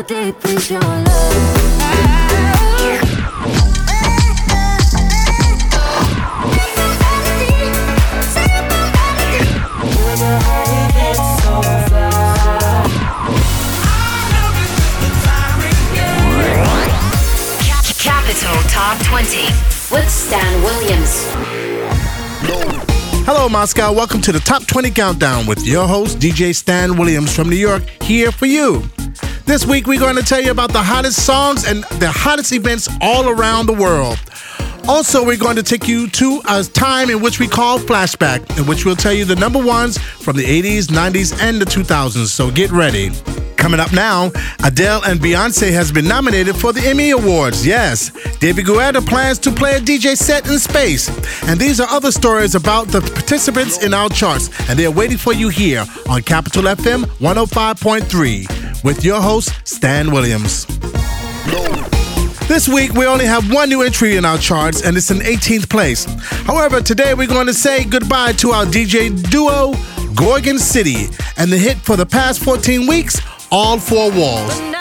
Deep is your love? Capital Top 20 with Stan Williams. Hello, Moscow. Welcome to the Top 20 Countdown with your host, DJ Stan Williams from New York, here for you. This week, we're going to tell you about the hottest songs and the hottest events all around the world. Also, we're going to take you to a time in which we call flashback, in which we'll tell you the number ones from the 80s, 90s, and the 2000s. So get ready. Coming up now, Adele and Beyonce has been nominated for the Emmy Awards. Yes, David Guetta plans to play a DJ set in space. And these are other stories about the participants in our charts, and they're waiting for you here on Capital FM 105.3 with your host, Stan Williams. This week, we only have one new entry in our charts, and it's in 18th place. However, today we're going to say goodbye to our DJ duo, Gorgon City, and the hit for the past 14 weeks, All Four Walls.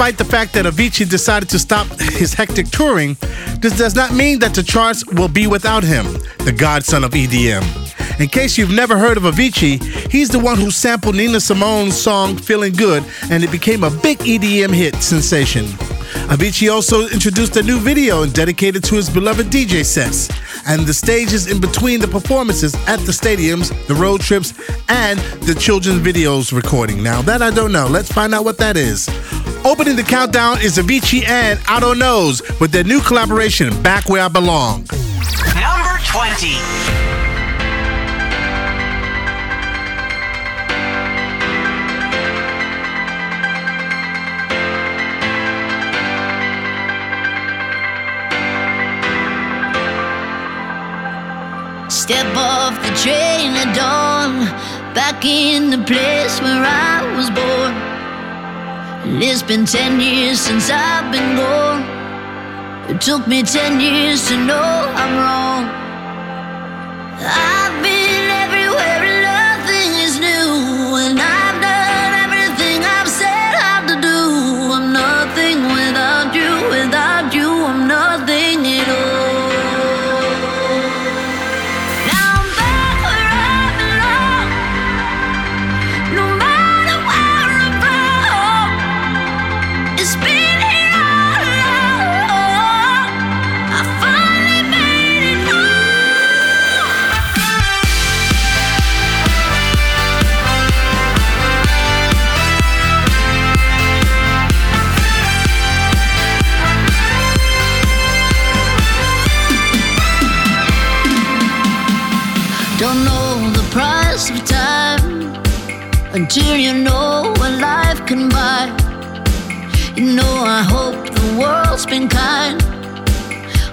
Despite the fact that Avicii decided to stop his hectic touring, this does not mean that the charts will be without him, the godson of EDM. In case you've never heard of Avicii, he's the one who sampled Nina Simone's song Feeling Good and it became a big EDM hit sensation. Avicii also introduced a new video dedicated to his beloved DJ sets and the stages in between the performances at the stadiums, the road trips, and the children's videos recording. Now, that I don't know. Let's find out what that is. Opening the countdown is Avicii and Otto Knows with their new collaboration, Back Where I Belong. Number 20. Step off the train at dawn, back in the place where I was born. It's been ten years since I've been gone. It took me ten years to know I'm wrong. I've you know what life can buy. You know, I hope the world's been kind.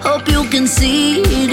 Hope you can see it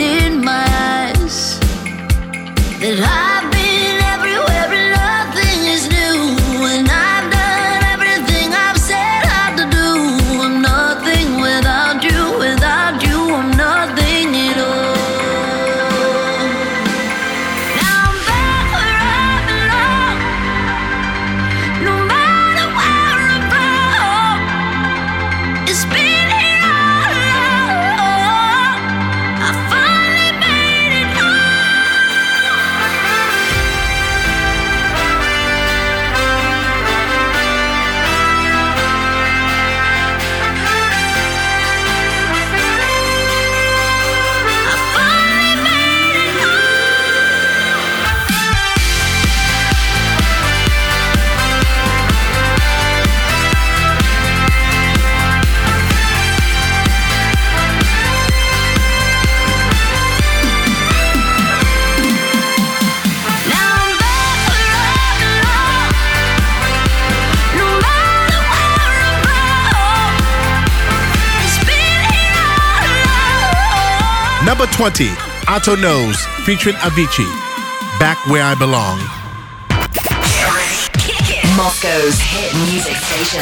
Number 20, Otto Knows, featuring Avicii, Back Where I Belong. Moscow's hit music station.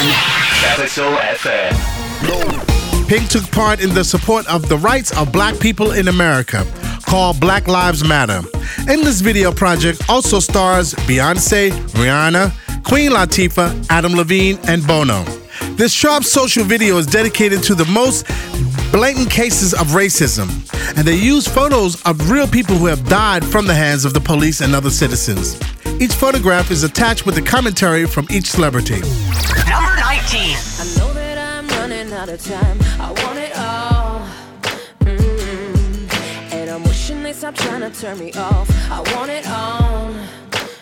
Capital FM. Pink took part in the support of the rights of black people in America. called Black Lives Matter. In this video project also stars Beyonce, Rihanna, Queen Latifah, Adam Levine, and Bono. This sharp social video is dedicated to the most blatant cases of racism, and they use photos of real people who have died from the hands of the police and other citizens. Each photograph is attached with a commentary from each celebrity. Number 19. I know that I'm running out of time. I want it all. Mm. And I'm wishing they stop trying to turn me off. I want it all.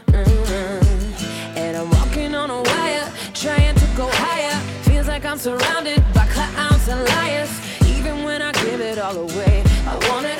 Mm. And I'm walking on a wire, trying to go higher. Feels like I'm surrounded by clowns and liars. Give it all away, I want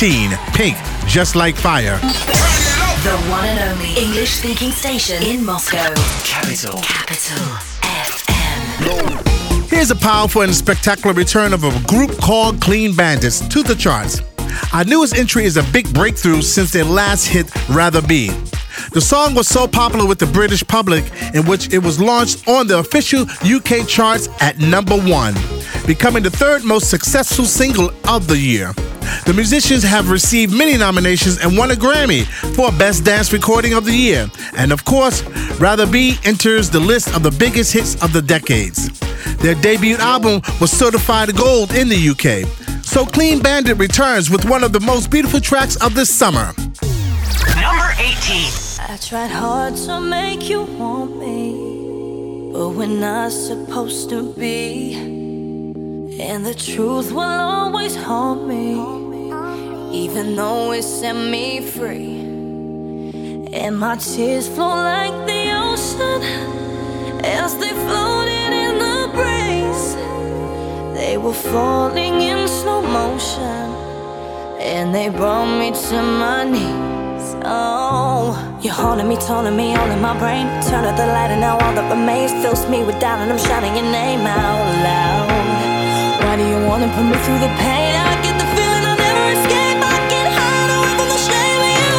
Pink, just like fire. The one and only English speaking station in Moscow. Capital. Capital FM. Here's a powerful and spectacular return of a group called Clean Bandits to the charts. Our newest entry is a big breakthrough since their last hit, Rather Be. The song was so popular with the British public, in which it was launched on the official UK charts at number one, becoming the third most successful single of the year. The musicians have received many nominations and won a Grammy for Best Dance Recording of the Year. And of course, Rather Be enters the list of the biggest hits of the decades. Their debut album was certified gold in the UK. So Clean Bandit returns with one of the most beautiful tracks of this summer. Number 18. I tried hard to make you want me, but we're not supposed to be. And the truth will always haunt me, even though it set me free. And my tears flow like the ocean as they floated in the breeze. They were falling in slow motion, and they brought me to my knees. Oh, you're haunting me, taunting me, all in my brain. Turn out the light, and now all that remains fills me with doubt, and I'm shouting your name out loud. Wanna put me through the pain? I get the feeling I'll never escape. I away from the shame of you.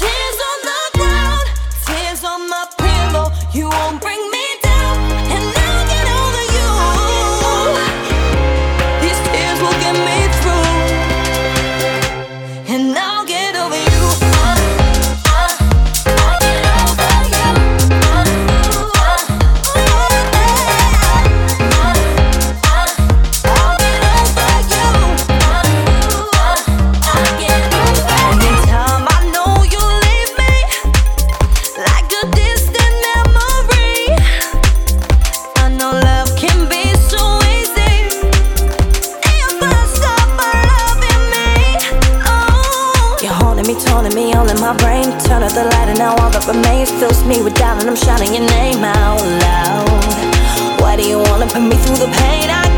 Tears on the ground, tears on my pillow. You won't bring me down, and I'll get over you. These tears will get me through, and I'll get me, all in my brain. Turn out the light, and now all that remains fills me with doubt, and I'm shouting your name out loud. Why do you wanna put me through the pain? I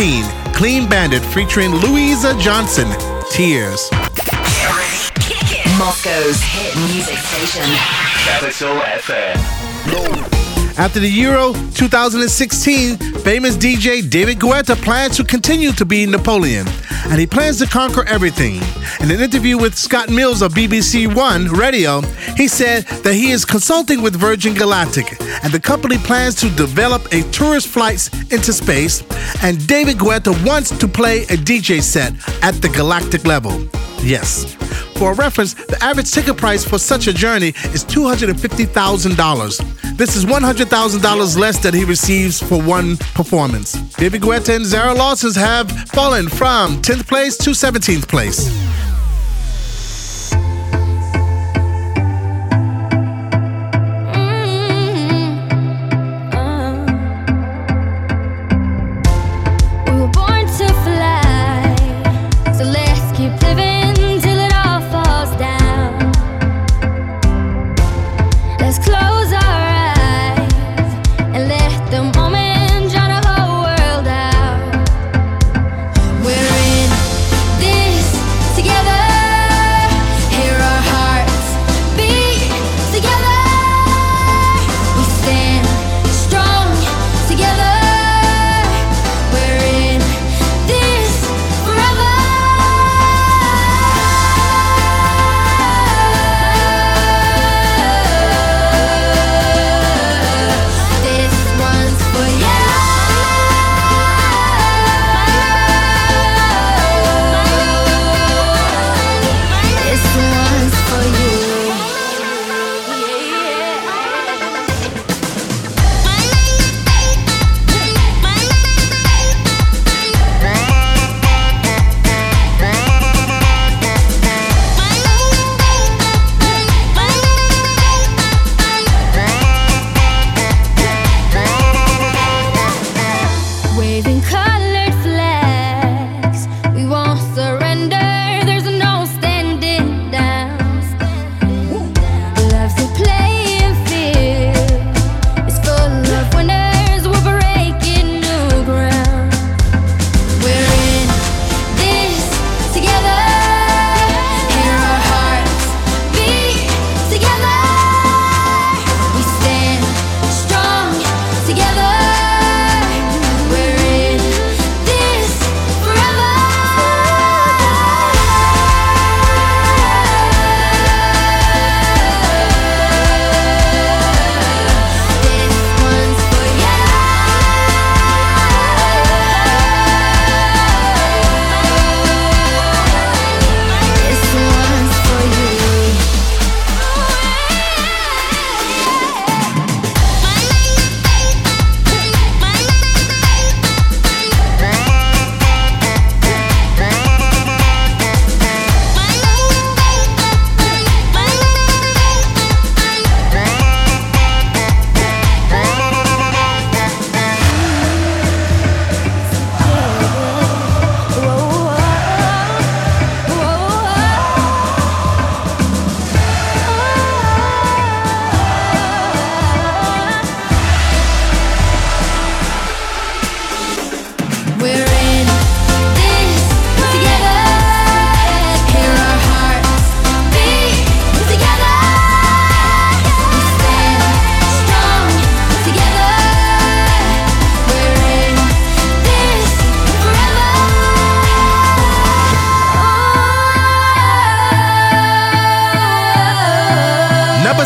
2018, Clean Bandit featuring Louisa Johnson, Tears. Moscow's hit music station. Capital FM. After the Euro 2016, famous DJ David Guetta plans to continue to be Napoleon, and he plans to conquer everything. In an interview with Scott Mills of BBC One Radio, he said that he is consulting with Virgin Galactic, and the company plans to develop a tourist flights into space, and David Guetta wants to play a DJ set at the galactic level. Yes. For reference, the average ticket price for such a journey is $250,000. This is $100,000 less that he receives for one performance. David Guetta and Zara Larsson have fallen from 10th place to 17th place.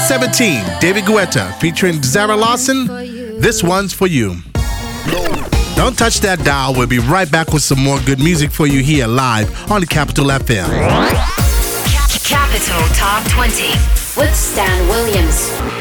17, David Guetta featuring Zara Larsson. This one's for you. Don't touch that dial. We'll be right back with some more good music for you here live on Capital FM. Capital Top 20 with Stan Williams.